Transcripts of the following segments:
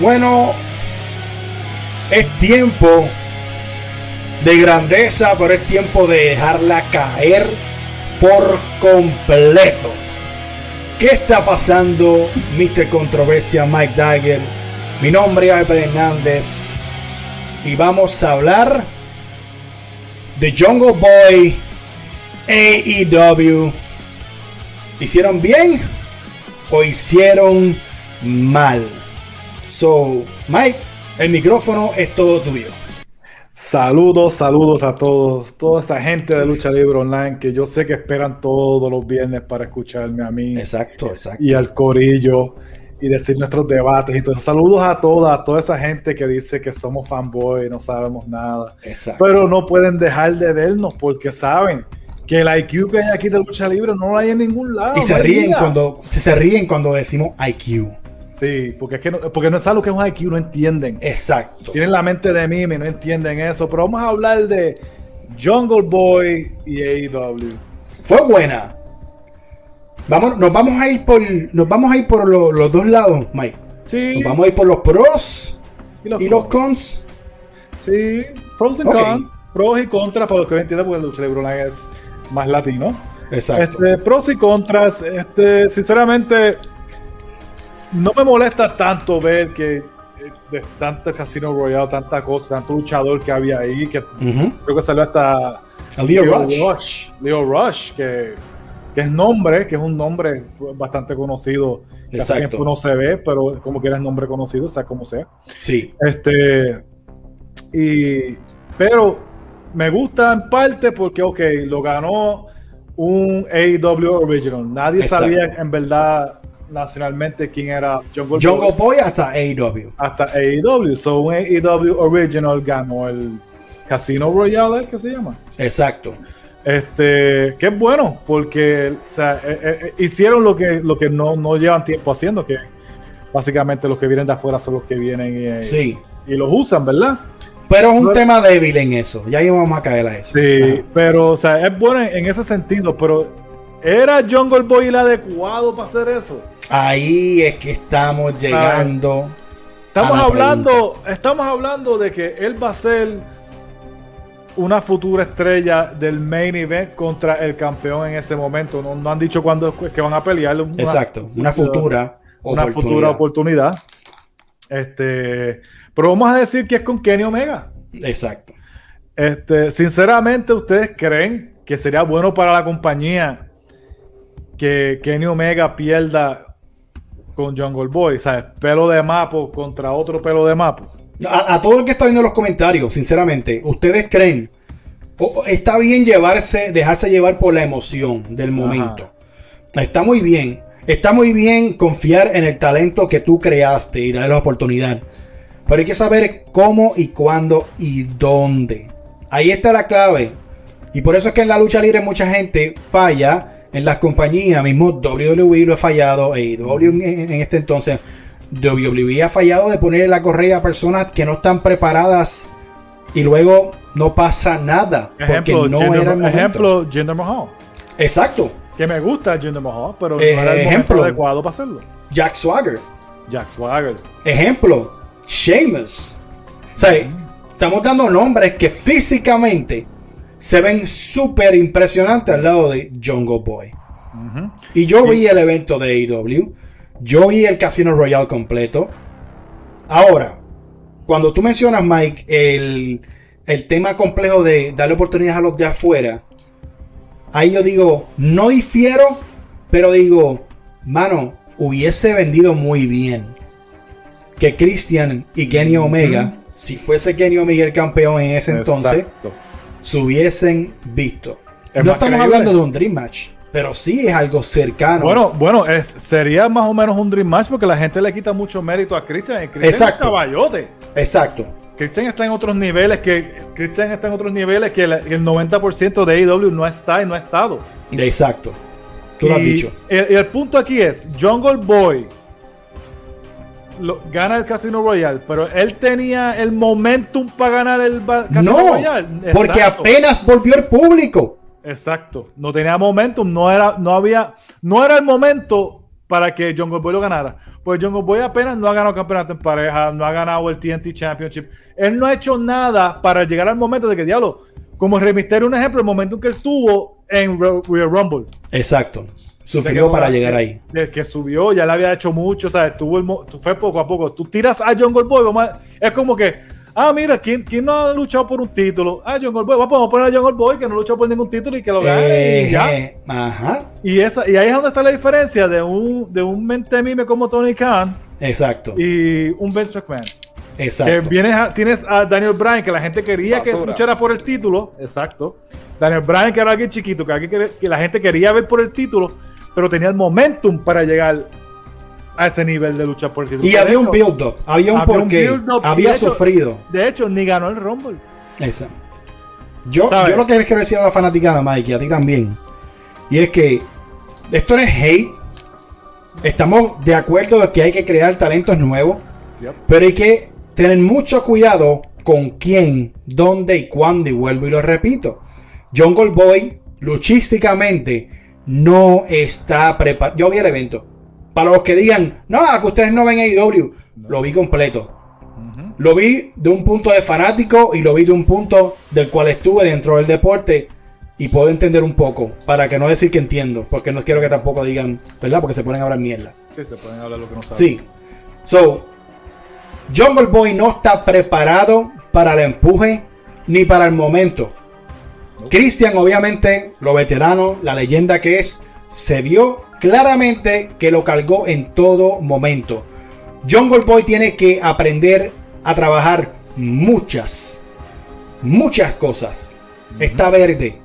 Bueno, es tiempo de grandeza, pero es tiempo de dejarla caer por completo. ¿Qué está pasando, Mr. Controversia Mike Dagger? Mi nombre es Albert Hernández y vamos a hablar de Jungle Boy AEW. ¿Hicieron bien o hicieron mal? So, Mike, el micrófono es todo tuyo. Saludos, saludos a todos, toda esa gente de Lucha Libre Online que yo sé que esperan todos los viernes para escucharme a mí. Exacto, exacto. Y al Corillo y decir nuestros debates todo. Saludos a toda, a toda esa gente que dice que somos fanboy, no sabemos nada. Exacto. Pero no pueden dejar de vernos porque saben que el IQ que hay aquí de Lucha Libre no lo hay en ningún lado. Y se ríen cuando se ríen cuando decimos IQ. Sí, porque es que no, porque no es algo que es un IQ, no entienden. Exacto. Tienen la mente de mí y no entienden eso. Pero vamos a hablar de Jungle Boy y AEW. Fue buena. Vamos, nos vamos a ir por, nos vamos a ir por lo- los dos lados, Mike. Sí. Nos vamos a ir por los pros y los, y los cons. Sí, pros Ok. cons. Pros y contras, para los que no entienden, porque el Online es más latino. Exacto. Este, pros y contras, este, sinceramente, no me molesta tanto ver que eh, de tanta Casino Royale, tanta cosa, tanto luchador que había ahí, que creo que salió hasta Leo Rush. Leo Rush, que, que es nombre, que es un nombre bastante conocido, que hace Exacto. tiempo no se ve, pero como quiera es nombre conocido, sea como sea. Sí. Este, y, pero me gusta en parte porque, ok, lo ganó un AEW Original. Nadie Exacto. sabía en verdad nacionalmente quién era Jungle, Jungle Boy Boy hasta AEW. hasta AEW. So, un AEW Original ganó el Casino Royale. ¿qué se llama? Exacto. Este, que es bueno, porque o sea, eh, eh, eh, hicieron lo que, lo que no, no llevan tiempo haciendo, que básicamente los que vienen de afuera son los que vienen y, Sí. y los usan, ¿verdad? Pero es un tema débil en eso. Ya íbamos a caer a eso. Sí, Ajá. pero, o sea, es bueno en, en ese sentido, pero ¿era Jungle Boy el adecuado para hacer eso? Ahí es que estamos llegando. Estamos hablando, estamos hablando de que él va a ser una futura estrella del main event contra el campeón en ese momento. No, no han dicho cuándo es que van a pelear. Una- Exacto. Una futura una oportunidad. futura oportunidad. Este, pero vamos a decir que es con Kenny Omega. Exacto. Este, sinceramente, ¿ustedes creen que sería bueno para la compañía que Kenny Omega pierda con Jungle Boy? ¿Sabes? Pelo de mapo contra otro pelo de mapo. A, a todo el que está viendo los comentarios, sinceramente, ¿ustedes creen? o- o está bien llevarse, dejarse llevar por la emoción del momento. Está muy bien. Está muy bien confiar en el talento que tú creaste y darle la oportunidad. Pero hay que saber cómo y cuándo y dónde. Ahí está la clave. Y por eso es que en la lucha libre mucha gente falla en las compañías. Mismo WWE lo ha fallado. AEW en, en este entonces. WWE ha fallado de ponerle la correa a personas que no están preparadas. Y luego no pasa nada. Ejemplo, porque no Jinder, era el momento. ejemplo, Jinder Mahal. Exacto. Que me gusta Jinder Mahal, pero no Eh, era el ejemplo. adecuado para hacerlo. Jack Swagger. Jack Swagger. Ejemplo, Sheamus. O sea, estamos dando nombres que físicamente se ven súper impresionantes al lado de Jungle Boy. Y yo vi el evento de AEW. Yo vi el Casino Royale completo. Ahora, cuando tú mencionas, Mike, el, el tema complejo de darle oportunidades a los de afuera, ahí yo digo, no difiero, pero digo, mano, hubiese vendido muy bien que Christian y Kenny Omega, si fuese Kenny Omega el campeón en ese entonces, Exacto. Se hubiesen visto. Es no estamos hablando de un Dream Match, pero sí es algo cercano. Bueno, bueno, es, sería más o menos un Dream Match porque la gente le quita mucho mérito a Christian. Christian Exacto. es caballote. Exacto. Christian está en otros niveles que Christian está en otros niveles que el, el 90% de AEW no está y no ha estado. Exacto. Tú lo has dicho. El, el punto aquí es, Jungle Boy lo- gana el Casino Royale, pero él tenía el momentum para ganar el Casino No, Royale. porque Exacto. apenas volvió el público. Exacto. No tenía momentum, no era, no había, no era el momento para que Jungle Boy lo ganara. Pues Jungle Boy apenas no ha ganado campeonato en pareja, no ha ganado el TNT Championship. Él no ha hecho nada para llegar al momento de que, diablo, como Rey Mysterio, un ejemplo, el momento en que él tuvo en Royal Rumble. Exacto. Sufrió para llegar ahí. El que subió, ya le había hecho mucho, o sea, tuvo el, fue poco a poco. Tú tiras a Jungle Boy, es como que Ah, mira, ¿quién, ¿quién, no ha luchado por un título? Ah, John Boy. Vamos a poner a John Boy que no luchó por ningún título y que lo gane y ya. Eh, ajá. Y, esa, y ahí es donde está la diferencia de un, de un mente mime como Tony Khan. Exacto. Y un Vince McMahon. Exacto. Que vienes tienes a Daniel Bryan, que la gente quería que luchara por el título. Exacto. Daniel Bryan, que era alguien chiquito, que, alguien que, que la gente quería ver por el título, pero tenía el momentum para llegar a ese nivel de lucha por el título. Y había un build-up, había un porqué, había sufrido. De hecho, ni ganó el Rumble. Esa. Yo, yo lo que les quiero decir a la fanaticada, Mike, y a ti también, y es que esto no es hate. Estamos de acuerdo de que hay que crear talentos nuevos, pero hay que tener mucho cuidado con quién, dónde y cuándo, y vuelvo y lo repito. John Goldboy, luchísticamente, no está preparado. Yo vi el evento. Para los que digan, no, que ustedes no ven AEW, lo vi completo. Lo vi de un punto de fanático y lo vi de un punto del cual estuve dentro del deporte y puedo entender un poco, para que no decir que entiendo, porque no quiero que tampoco digan, ¿verdad? Porque se ponen a hablar mierda. Sí, se pueden hablar lo que no saben. Sí. So, Jungle Boy no está preparado para el empuje ni para el momento. Christian, obviamente, lo veterano, la leyenda que es, se vio claramente que lo cargó en todo momento. Jungle Boy tiene que aprender a trabajar muchas, muchas cosas. Está verde.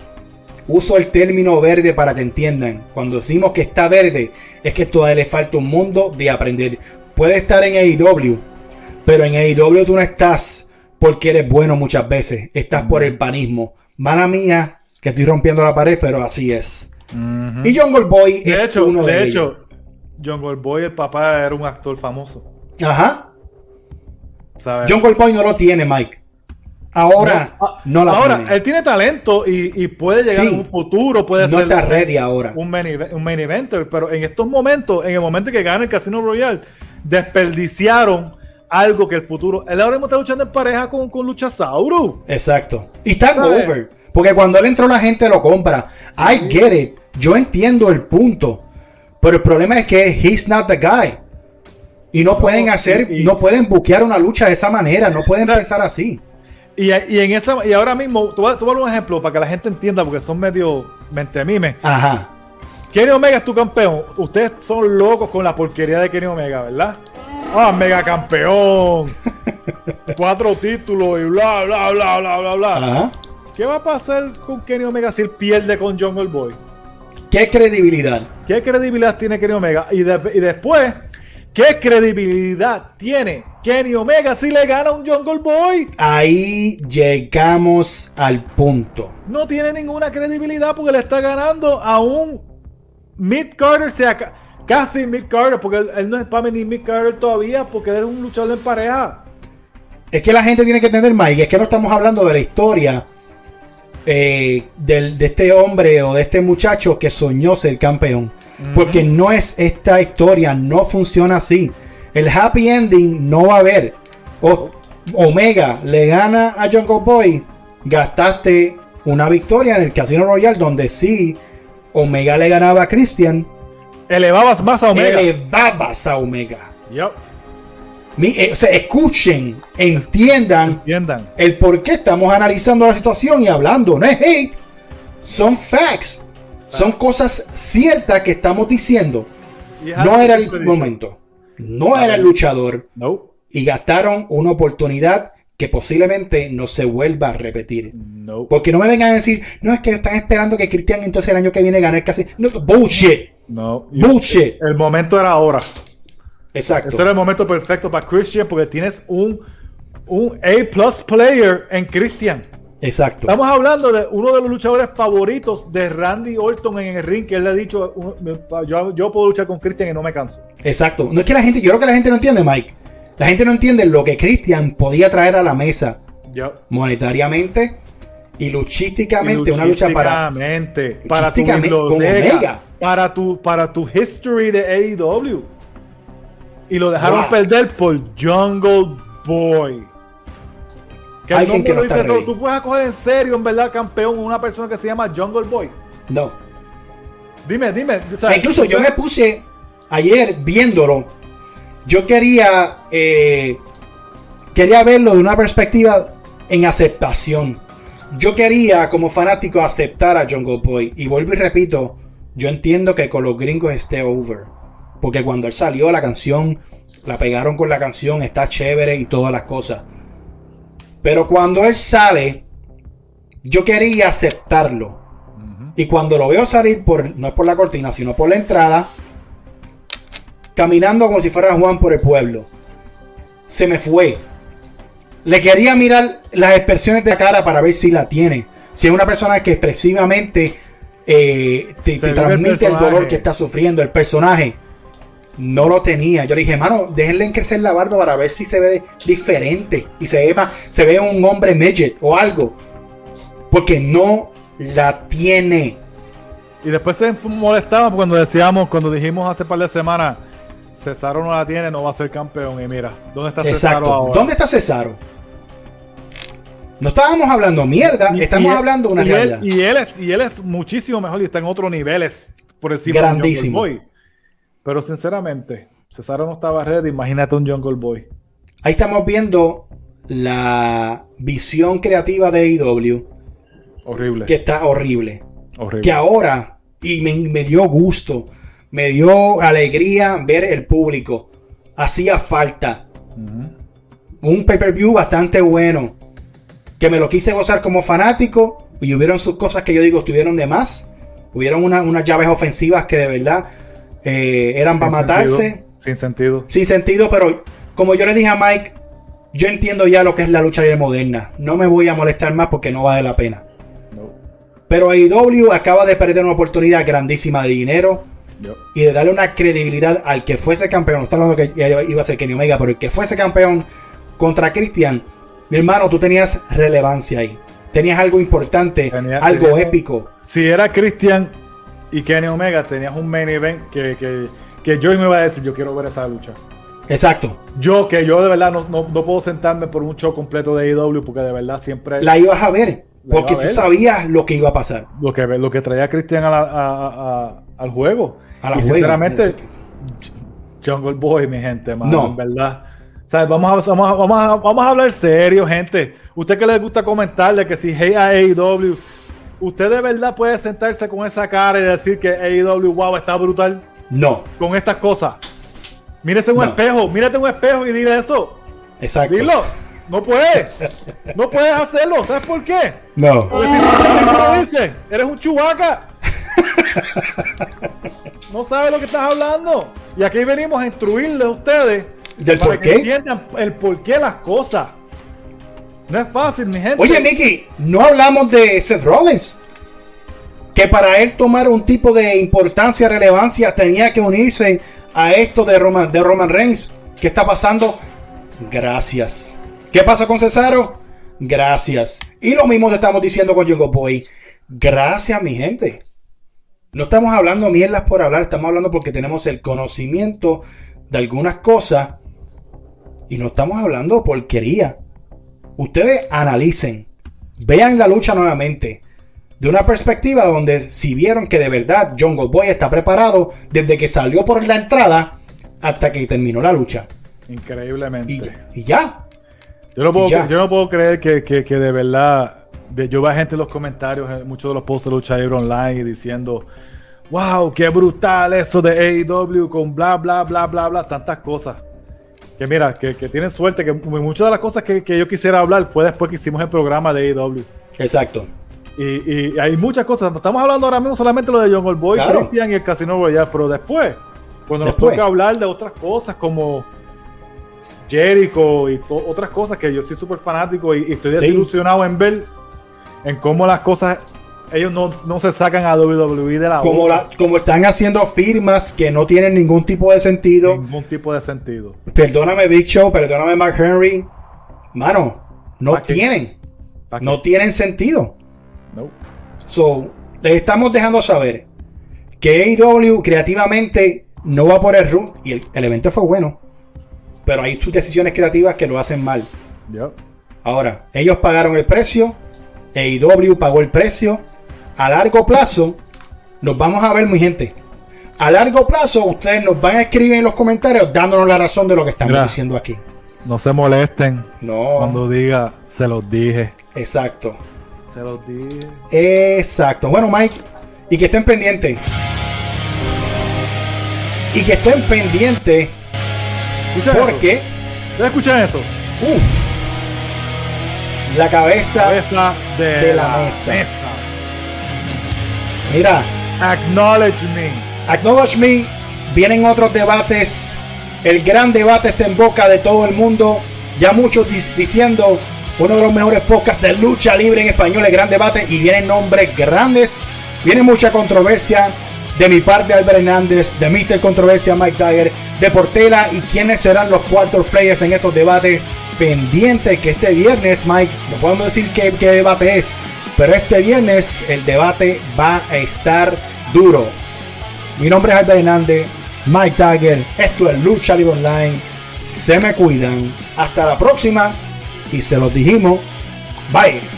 Uso el término verde para que entiendan. Cuando decimos que está verde, es que todavía le falta un mundo de aprender. Puede estar en AEW, pero en AEW tú no estás porque eres bueno muchas veces. Estás por el panismo. Mala mía, que estoy rompiendo la pared, pero así es. Y Jungle Boy de es hecho, uno de, de hecho, Jungle Boy, el papá, era un actor famoso. Ajá. ¿Sabes? Jungle Boy no lo tiene, Mike. Ahora no, ah, la Ahora, él tiene talento y, puede llegar en un futuro, puede no está ready ahora. Un main, un main eventer, pero en estos momentos, en el momento que gana el Casino Royal, desperdiciaron algo que el futuro. Él ahora mismo está luchando en pareja con, con. Exacto. Y está over. Porque cuando él entró la gente lo compra. I get it. Yo entiendo el punto. Pero el problema es que he's not the guy. Y no, pueden hacer, no pueden buquear una lucha de esa manera. No pueden pensar así. Y, en esa, y ahora mismo, tú vas, a un ejemplo para que la gente entienda, porque son medio mente mimes. Ajá. Kenny Omega es tu campeón. Ustedes son locos con la porquería de Kenny Omega, ¿verdad? Ah, mega campeón. Cuatro títulos y bla, bla, bla, bla, bla, bla. Ajá. ¿Qué va a pasar con Kenny Omega si él pierde con Jungle Boy? ¿Qué credibilidad? ¿Qué credibilidad tiene Kenny Omega? Y, después, ¿qué credibilidad tiene Kenny Omega si le gana un Jungle Boy? Ahí llegamos al punto. No tiene ninguna credibilidad porque le está ganando a un Mid Carter, sea casi Mid Carter, porque él, no es para ni Mid Carter todavía, porque él es un luchador en pareja. Es que la gente tiene que entender, Mike, es que no estamos hablando de la historia eh, de este hombre o de este muchacho que soñó ser campeón. Porque no es esta historia, no funciona así. El happy ending no va a haber. Omega le gana a Jungle Boy, gastaste una victoria en el Casino Royal donde sí Omega le ganaba a Christian. Elevabas más a Omega. Elevabas a Omega. Eh, o sea, escuchen, entiendan, entiendan el por qué estamos analizando la situación y hablando. No es hate, son facts. Son cosas ciertas que estamos diciendo. No era el momento. No era el luchador. No. Y gastaron una oportunidad que posiblemente no se vuelva a repetir. No. Porque no me vengan a decir, no es que están esperando que Cristian entonces el año que viene gane casi. No, bullshit. No. Bullshit. El momento era ahora. Exacto. Este era el momento perfecto para Christian porque tienes un, un A player en Christian. Exacto. Estamos hablando de uno de los luchadores favoritos de Randy Orton en el ring, que él le ha dicho, yo, yo puedo luchar con Christian y no me canso. Exacto. No es que la gente, yo creo que la gente no entiende, Mike. La gente no entiende lo que Christian podía traer a la mesa monetariamente y luchísticamente, una lucha para, para con Omega. Para tu, para tu history de AEW. Y lo dejaron perder por Jungle Boy. Que el nombre lo dice todo. Tú puedes coger en serio, en verdad, campeón, una persona que se llama Jungle Boy. No. Dime, dime. incluso yo me puse ayer viéndolo. Yo quería. Eh, quería verlo de una perspectiva en aceptación. Yo quería, como fanático, aceptar a Jungle Boy. Y vuelvo y repito, yo entiendo que con los gringos esté over. Porque cuando él salió, la canción, la pegaron con la canción, está chévere y todas las cosas. Pero cuando él sale, yo quería aceptarlo. Y cuando lo veo salir, por, no es por la cortina, sino por la entrada, caminando como si fuera Juan por el pueblo, se me fue. Le quería mirar las expresiones de la cara para ver si la tiene. Si es una persona que expresivamente eh, te, transmite el, dolor que está sufriendo el personaje. No lo tenía. Yo le dije, mano, déjenle crecer la barba para ver si se ve diferente. Y se ve, se ve un hombre midget o algo. Porque no la tiene. Y después se molestaba cuando decíamos, cuando dijimos hace par de semanas, Cesaro no la tiene, no va a ser campeón. Y mira, ¿dónde está Cesaro ahora? ¿Dónde está Cesaro? No estábamos hablando mierda, estamos hablando una realidad. y, él es, y él es muchísimo mejor y está en otros niveles por encima Grandísimo. de Boy. Pero sinceramente, Cesaro no estaba ready, imagínate un Jungle Boy. Ahí estamos viendo la visión creativa de AEW. Horrible. Que está horrible. horrible. Que ahora, y me, dio gusto, me dio alegría ver el público. Hacía falta. Un pay-per-view bastante bueno que me lo quise gozar como fanático y hubieron sus cosas que yo digo estuvieron de más. Hubieron unas llaves ofensivas que de verdad eh, eran para matarse. Sin sentido. Sin sentido, pero como yo le dije a Mike, yo entiendo ya lo que es la lucha libre moderna. No me voy a molestar más porque no vale la pena. Pero AEW acaba de perder una oportunidad grandísima de dinero y de darle una credibilidad al que fuese campeón. No está hablando que iba a ser Kenny Omega, pero el que fuese campeón contra Christian mi hermano, tú tenías relevancia ahí. Tenías algo importante, algo épico. Si era Christian y Kenny Omega, tenías un main event que, que, que yo me iba a decir, yo quiero ver esa lucha. Exacto. Yo, que yo de verdad no, no, puedo sentarme por un show completo de AEW porque de verdad siempre... La ibas a ver, porque tú sabías lo que iba a pasar. Lo que, lo que traía Christian al juego. A la y sinceramente, Jungle Boy, mi gente, no. en verdad Vamos a, vamos, a, hablar serio, gente. Usted que le gusta comentarle que si hey a AEW, ¿usted de verdad puede sentarse con esa cara y decir que AEW, wow, está brutal? No. Con estas cosas. Mírese un espejo, mírate un espejo y dile eso. Exacto. Dilo. No puedes. No puedes hacerlo. ¿Sabes por qué? No. Porque si no lo dice, eres un chubaca. no sabes lo que estás hablando. Y aquí venimos a instruirles a ustedes ¿Del por qué? entiendan el por qué las cosas. No es fácil, mi gente. Oye, Mickey, no hablamos de Seth Rollins. Que para él tomar un tipo de importancia, relevancia, tenía que unirse a esto de Roman, de Roman Reigns. ¿Qué está pasando? Gracias. ¿Qué pasa con Cesaro? Gracias. Y lo mismo te estamos diciendo con Jungle Boy. Gracias, mi gente. No estamos hablando mierdas por hablar, estamos hablando porque tenemos el conocimiento de algunas cosas y no estamos hablando porquería. Ustedes analicen, vean la lucha nuevamente. De una perspectiva donde si vieron que de verdad John Boy está preparado desde que salió por la entrada hasta que terminó la lucha. Increíblemente. Y, ya. Yo no puedo, yo no puedo creer que, de verdad. Yo veo gente en los comentarios, en muchos de los posts de lucha libre online diciendo: Wow, qué brutal eso de AEW con bla, bla, bla, bla, bla, tantas cosas que mira, que, que tienen suerte, que muchas de las cosas que, yo quisiera hablar fue después que hicimos el programa de AEW. Exacto. Y, hay muchas cosas. Estamos hablando ahora mismo solamente lo de John Boy, Christian y el Casino Royale, pero después, cuando nos toca hablar de otras cosas como Jericho y otras cosas que yo soy súper fanático y, estoy desilusionado en ver en cómo las cosas ellos no, se sacan a WWE de la como, como están haciendo firmas que no tienen ningún tipo de sentido. Ningún tipo de sentido. Perdóname, Big Show, perdóname, Mark Henry. Mano, no tienen. No tienen sentido. No. So, les estamos dejando saber que AEW creativamente no va por el RU y el, el evento fue bueno. Pero hay sus decisiones creativas que lo hacen mal. Yep. Ahora, ellos pagaron el precio, AEW pagó el precio. A largo plazo, nos vamos a ver, mi gente. A largo plazo, ustedes nos van a escribir en los comentarios dándonos la razón de lo que estamos diciendo aquí. No se molesten No, cuando diga, se los dije. exacto. Se los dije. Exacto. Bueno, Mike, y que estén pendientes. Y que estén pendientes ¿Escuchan eso? porque ¿Ustedes escuchan eso? uf, la cabeza, Cabeza de, de la la, mesa. mesa. Mira, Acknowledge me. Acknowledge Me, vienen otros debates. El gran debate está en boca de todo el mundo. Ya muchos diciendo uno de los mejores podcasts de lucha libre en español, el gran debate. Y vienen nombres grandes. Viene mucha controversia de mi parte, Albert Hernández, de Mr. Controversia, Mike Dyer, de Portela y quiénes serán los quarter players en estos debates. Pendiente que este viernes, Mike, no podemos decir qué, qué debate es, pero este viernes el debate va a estar duro. Mi nombre es Albert Hernández, Mike Tiger, esto es Lucha Libre Online. Se me cuidan. Hasta la próxima. Y se los dijimos. Bye.